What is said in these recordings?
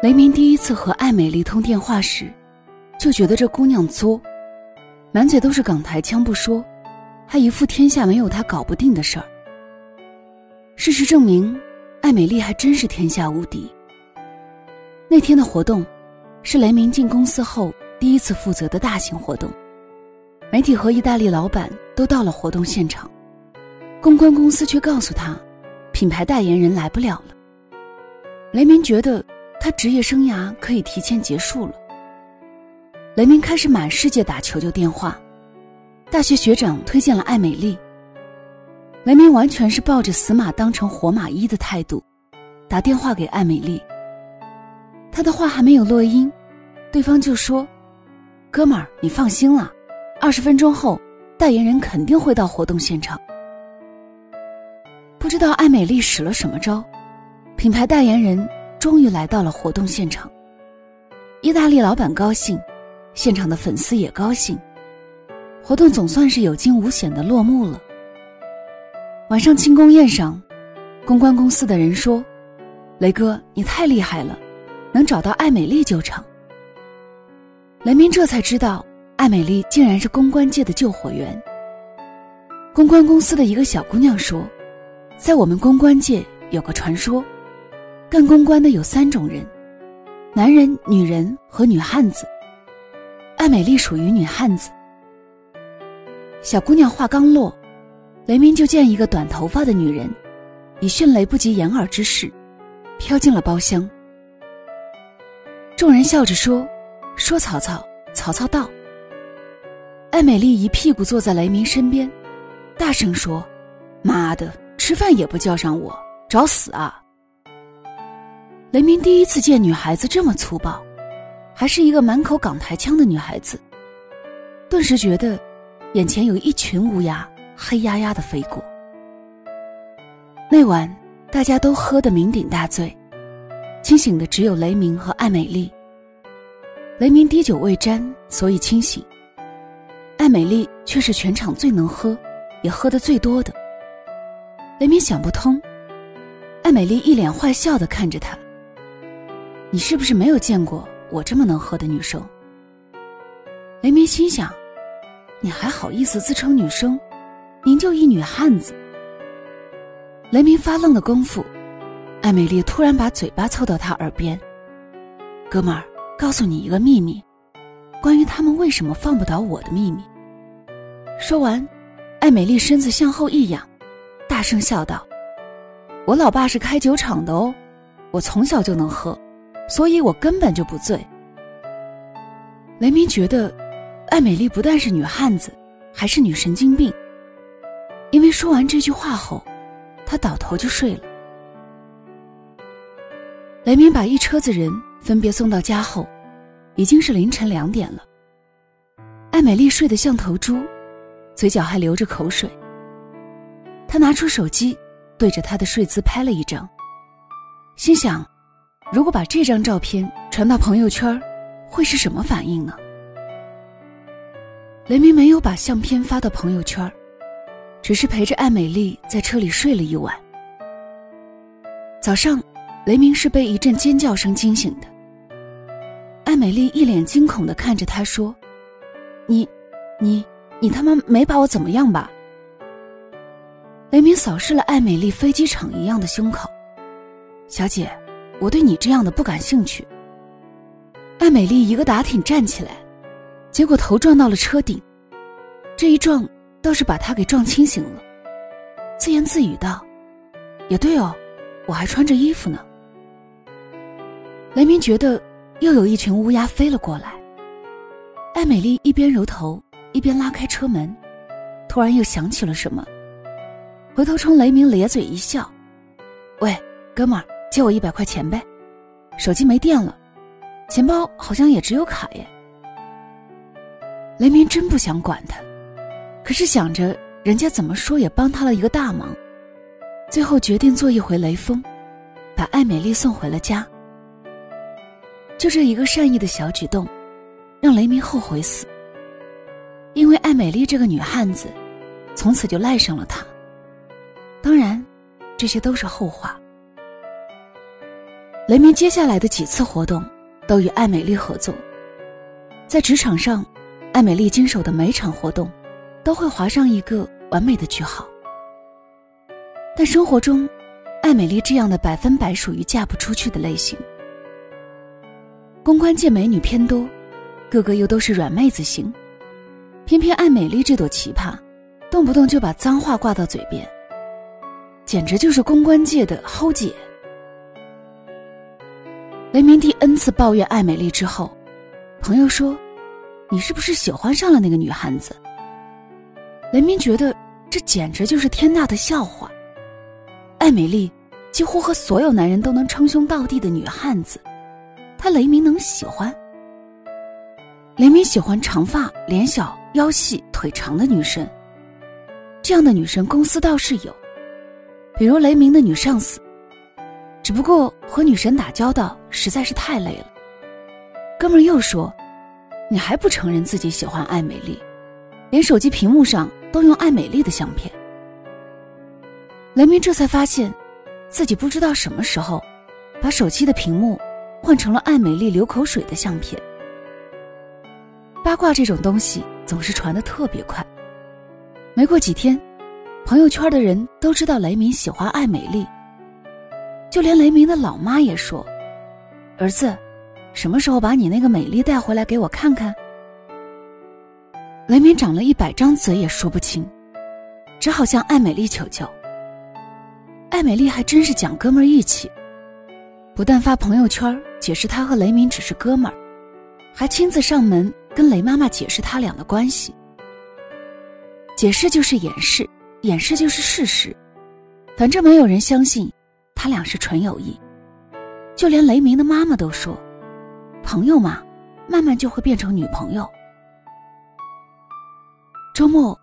雷鸣第一次和艾美丽通电话时，就觉得这姑娘作，满嘴都是港台腔不说，还一副天下没有她搞不定的事儿。事实证明，艾美丽还真是天下无敌。那天的活动，是雷鸣进公司后第一次负责的大型活动，媒体和意大利老板都到了活动现场，公关公司却告诉他，品牌代言人来不了了。雷鸣觉得。他职业生涯可以提前结束了。雷鸣开始满世界打求救电话，大学学长推荐了艾美丽。雷鸣完全是抱着死马当成活马医的态度，打电话给艾美丽。他的话还没有落音，对方就说：“哥们儿，你放心了，二十分钟后，代言人肯定会到活动现场。”不知道艾美丽使了什么招，品牌代言人。终于来到了活动现场，意大利老板高兴，现场的粉丝也高兴，活动总算是有惊无险的落幕了。晚上庆功宴上，公关公司的人说：“雷哥，你太厉害了，能找到艾美丽救场。”雷鸣这才知道，艾美丽竟然是公关界的救火员。公关公司的一个小姑娘说：“在我们公关界有个传说。”干公关的有三种人：男人、女人和女汉子。艾美丽属于女汉子。小姑娘话刚落，雷鸣就见一个短头发的女人，以迅雷不及掩耳之势，飘进了包厢。众人笑着说：“说曹操，曹操到。”艾美丽一屁股坐在雷鸣身边，大声说：“妈的，吃饭也不叫上我，找死啊！”雷鸣第一次见女孩子这么粗暴，还是一个满口港台腔的女孩子，顿时觉得眼前有一群乌鸦黑压压的飞过。那晚大家都喝得酩酊大醉，清醒的只有雷鸣和艾美丽。雷鸣滴酒未沾，所以清醒；艾美丽却是全场最能喝，也喝得最多的。雷鸣想不通，艾美丽一脸坏笑的看着他。你是不是没有见过我这么能喝的女生？雷鸣心想：“你还好意思自称女生？您就一女汉子。”雷鸣发愣的功夫，艾美丽突然把嘴巴凑到他耳边：“哥们儿，告诉你一个秘密，关于他们为什么放不倒我的秘密。”说完，艾美丽身子向后一仰，大声笑道：“我老爸是开酒厂的哦，我从小就能喝。”所以我根本就不醉。雷鸣觉得，艾美丽不但是女汉子，还是女神经病。因为说完这句话后，他倒头就睡了。雷鸣把一车子人分别送到家后，已经是凌晨两点了。艾美丽睡得像头猪，嘴角还流着口水。他拿出手机，对着她的睡姿拍了一张，心想。如果把这张照片传到朋友圈，会是什么反应呢？雷鸣没有把相片发到朋友圈，只是陪着艾美丽在车里睡了一晚。早上，雷鸣是被一阵尖叫声惊醒的。艾美丽一脸惊恐的看着他说：“你，你，你他妈没把我怎么样吧？”雷鸣扫视了艾美丽飞机场一样的胸口，小姐。我对你这样的不感兴趣。艾美丽一个打挺站起来，结果头撞到了车顶，这一撞倒是把她给撞清醒了，自言自语道：“也对哦，我还穿着衣服呢。”雷鸣觉得又有一群乌鸦飞了过来。艾美丽一边揉头一边拉开车门，突然又想起了什么，回头冲雷鸣咧嘴一笑：“喂，哥们儿。”借我一百块钱呗，手机没电了，钱包好像也只有卡耶。雷鸣真不想管他，可是想着人家怎么说也帮他了一个大忙，最后决定做一回雷锋，把艾美丽送回了家。就这一个善意的小举动，让雷鸣后悔死。因为艾美丽这个女汉子，从此就赖上了他。当然，这些都是后话。雷鸣接下来的几次活动都与艾美丽合作，在职场上，艾美丽经手的每场活动都会划上一个完美的句号。但生活中，艾美丽这样的百分百属于嫁不出去的类型。公关界美女偏多，个个又都是软妹子型，偏偏艾美丽这朵奇葩，动不动就把脏话挂到嘴边，简直就是公关界的齁姐。雷鸣第 N 次抱怨艾美丽之后，朋友说：“你是不是喜欢上了那个女汉子？”雷鸣觉得这简直就是天大的笑话。艾美丽几乎和所有男人都能称兄道弟的女汉子，他雷鸣能喜欢？雷鸣喜欢长发、脸小、腰细、腿长的女生。这样的女生公司倒是有，比如雷鸣的女上司。只不过和女神打交道实在是太累了。哥们又说：“你还不承认自己喜欢艾美丽，连手机屏幕上都用艾美丽的相片。”雷鸣这才发现，自己不知道什么时候，把手机的屏幕换成了艾美丽流口水的相片。八卦这种东西总是传的特别快，没过几天，朋友圈的人都知道雷鸣喜欢艾美丽。就连雷鸣的老妈也说：“儿子，什么时候把你那个美丽带回来给我看看？”雷鸣长了一百张嘴也说不清，只好向艾美丽求救。艾美丽还真是讲哥们义气，不但发朋友圈解释他和雷鸣只是哥们儿，还亲自上门跟雷妈妈解释他俩的关系。解释就是掩饰，掩饰就是事实，反正没有人相信。他俩是纯友谊，就连雷鸣的妈妈都说：“朋友嘛，慢慢就会变成女朋友。”周末，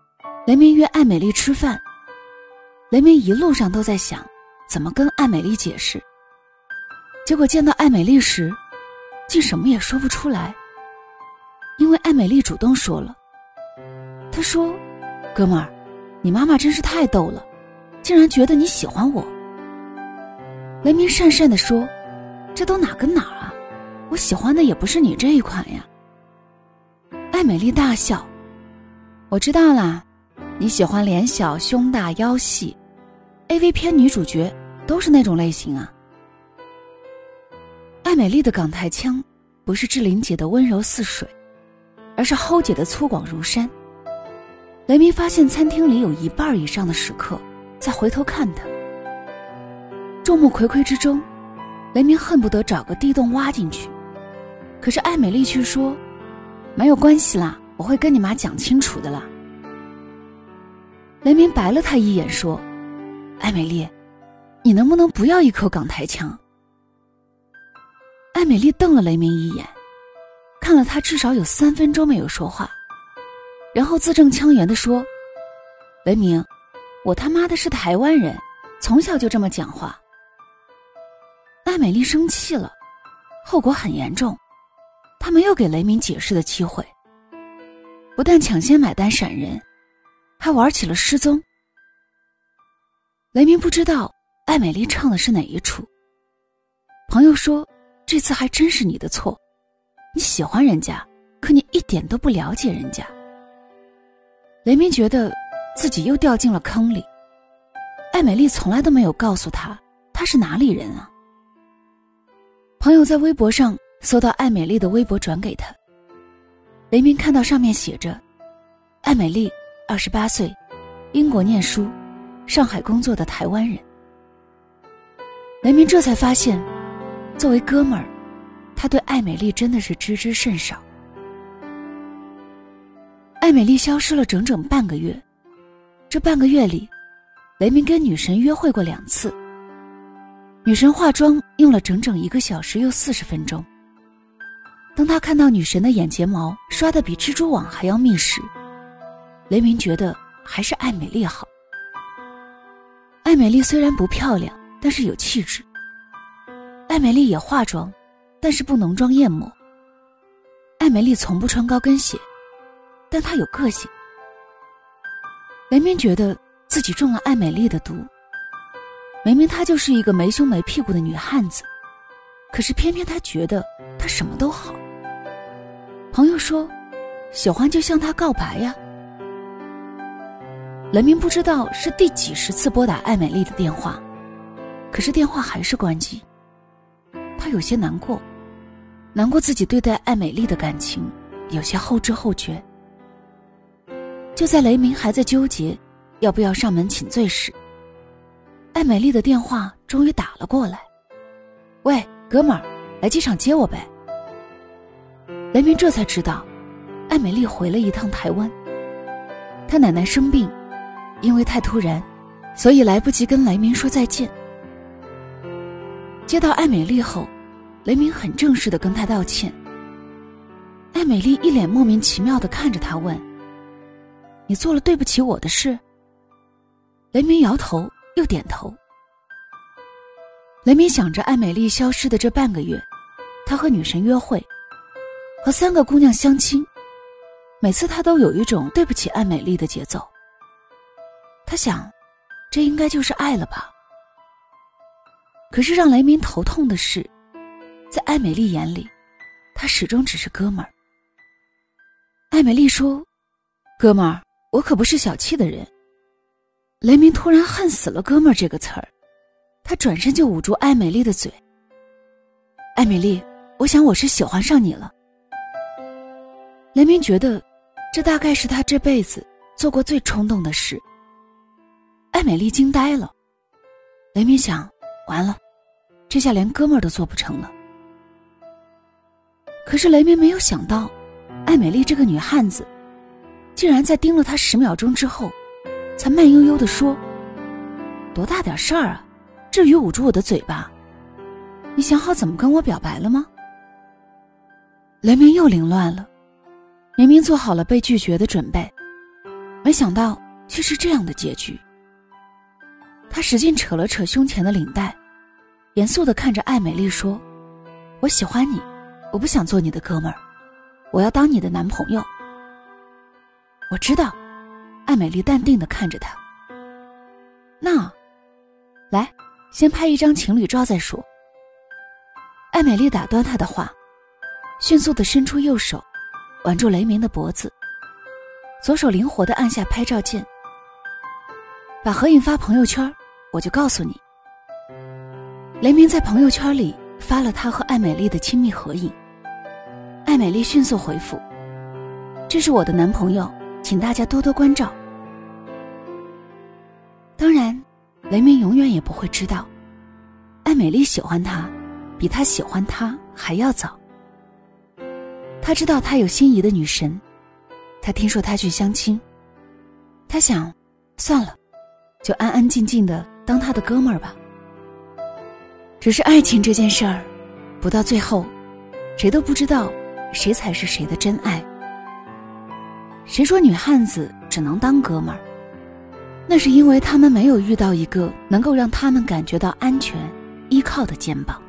雷鸣约艾美丽吃饭，雷鸣一路上都在想怎么跟艾美丽解释。结果见到艾美丽时，竟什么也说不出来，因为艾美丽主动说了：“她说，哥们儿，你妈妈真是太逗了，竟然觉得你喜欢我。”雷鸣讪讪地说：“这都哪跟哪啊？我喜欢的也不是你这一款呀。”艾美丽大笑：“我知道啦，你喜欢脸小、胸大、腰细，A V 片女主角都是那种类型啊。”艾美丽的港台腔不是志玲姐的温柔似水，而是齁姐的粗犷如山。雷鸣发现餐厅里有一半以上的食客在回头看他。众目睽睽之中，雷鸣恨不得找个地洞挖进去，可是艾美丽却说：“没有关系啦，我会跟你妈讲清楚的啦。”雷鸣白了他一眼说：“艾美丽，你能不能不要一口港台腔？”艾美丽瞪了雷鸣一眼，看了他至少有三分钟没有说话，然后字正腔圆的说：“雷鸣，我他妈的是台湾人，从小就这么讲话。”艾美丽生气了，后果很严重。她没有给雷明解释的机会，不但抢先买单闪人，还玩起了失踪。雷明不知道艾美丽唱的是哪一出。朋友说：“这次还真是你的错，你喜欢人家，可你一点都不了解人家。”雷鸣觉得自己又掉进了坑里。艾美丽从来都没有告诉他他是哪里人啊。朋友在微博上搜到艾美丽的微博，转给他。雷鸣看到上面写着：“艾美丽，二十八岁，英国念书，上海工作的台湾人。”雷鸣这才发现，作为哥们儿，他对艾美丽真的是知之甚少。艾美丽消失了整整半个月，这半个月里，雷鸣跟女神约会过两次。女神化妆用了整整一个小时又四十分钟。当他看到女神的眼睫毛刷的比蜘蛛网还要密时，雷鸣觉得还是艾美丽好。艾美丽虽然不漂亮，但是有气质。艾美丽也化妆，但是不浓妆艳抹。艾美丽从不穿高跟鞋，但她有个性。雷鸣觉得自己中了艾美丽的毒。明明她就是一个没胸没屁股的女汉子，可是偏偏他觉得他什么都好。朋友说，喜欢就向他告白呀。雷鸣不知道是第几十次拨打艾美丽的电话，可是电话还是关机。他有些难过，难过自己对待艾美丽的感情有些后知后觉。就在雷鸣还在纠结要不要上门请罪时，艾美丽的电话终于打了过来。“喂，哥们儿，来机场接我呗。”雷鸣这才知道，艾美丽回了一趟台湾。她奶奶生病，因为太突然，所以来不及跟雷鸣说再见。接到艾美丽后，雷鸣很正式的跟她道歉。艾美丽一脸莫名其妙的看着他问：“你做了对不起我的事？”雷鸣摇头又点头。雷鸣想着艾美丽消失的这半个月，他和女神约会，和三个姑娘相亲，每次他都有一种对不起艾美丽的节奏。他想，这应该就是爱了吧。可是让雷鸣头痛的是，在艾美丽眼里，他始终只是哥们儿。艾美丽说：“哥们儿，我可不是小气的人。”雷鸣突然恨死了“哥们儿”这个词儿，他转身就捂住艾美丽的嘴。艾美丽，我想我是喜欢上你了。雷鸣觉得，这大概是他这辈子做过最冲动的事。艾美丽惊呆了，雷鸣想。完了，这下连哥们儿都做不成了。可是雷鸣没有想到，艾美丽这个女汉子，竟然在盯了他十秒钟之后，才慢悠悠的说：“多大点事儿啊，至于捂住我的嘴巴？你想好怎么跟我表白了吗？”雷鸣又凌乱了，明明做好了被拒绝的准备，没想到却是这样的结局。他使劲扯了扯胸前的领带，严肃的看着艾美丽说：“我喜欢你，我不想做你的哥们儿，我要当你的男朋友。”我知道，艾美丽淡定的看着他。那，来，先拍一张情侣照再说。艾美丽打断他的话，迅速的伸出右手，挽住雷鸣的脖子，左手灵活的按下拍照键，把合影发朋友圈。我就告诉你，雷鸣在朋友圈里发了他和艾美丽的亲密合影。艾美丽迅速回复：“这是我的男朋友，请大家多多关照。”当然，雷鸣永远也不会知道，艾美丽喜欢他，比他喜欢他还要早。他知道他有心仪的女神，他听说他去相亲，他想，算了，就安安静静的。当他的哥们儿吧。只是爱情这件事儿，不到最后，谁都不知道谁才是谁的真爱。谁说女汉子只能当哥们儿？那是因为他们没有遇到一个能够让他们感觉到安全、依靠的肩膀。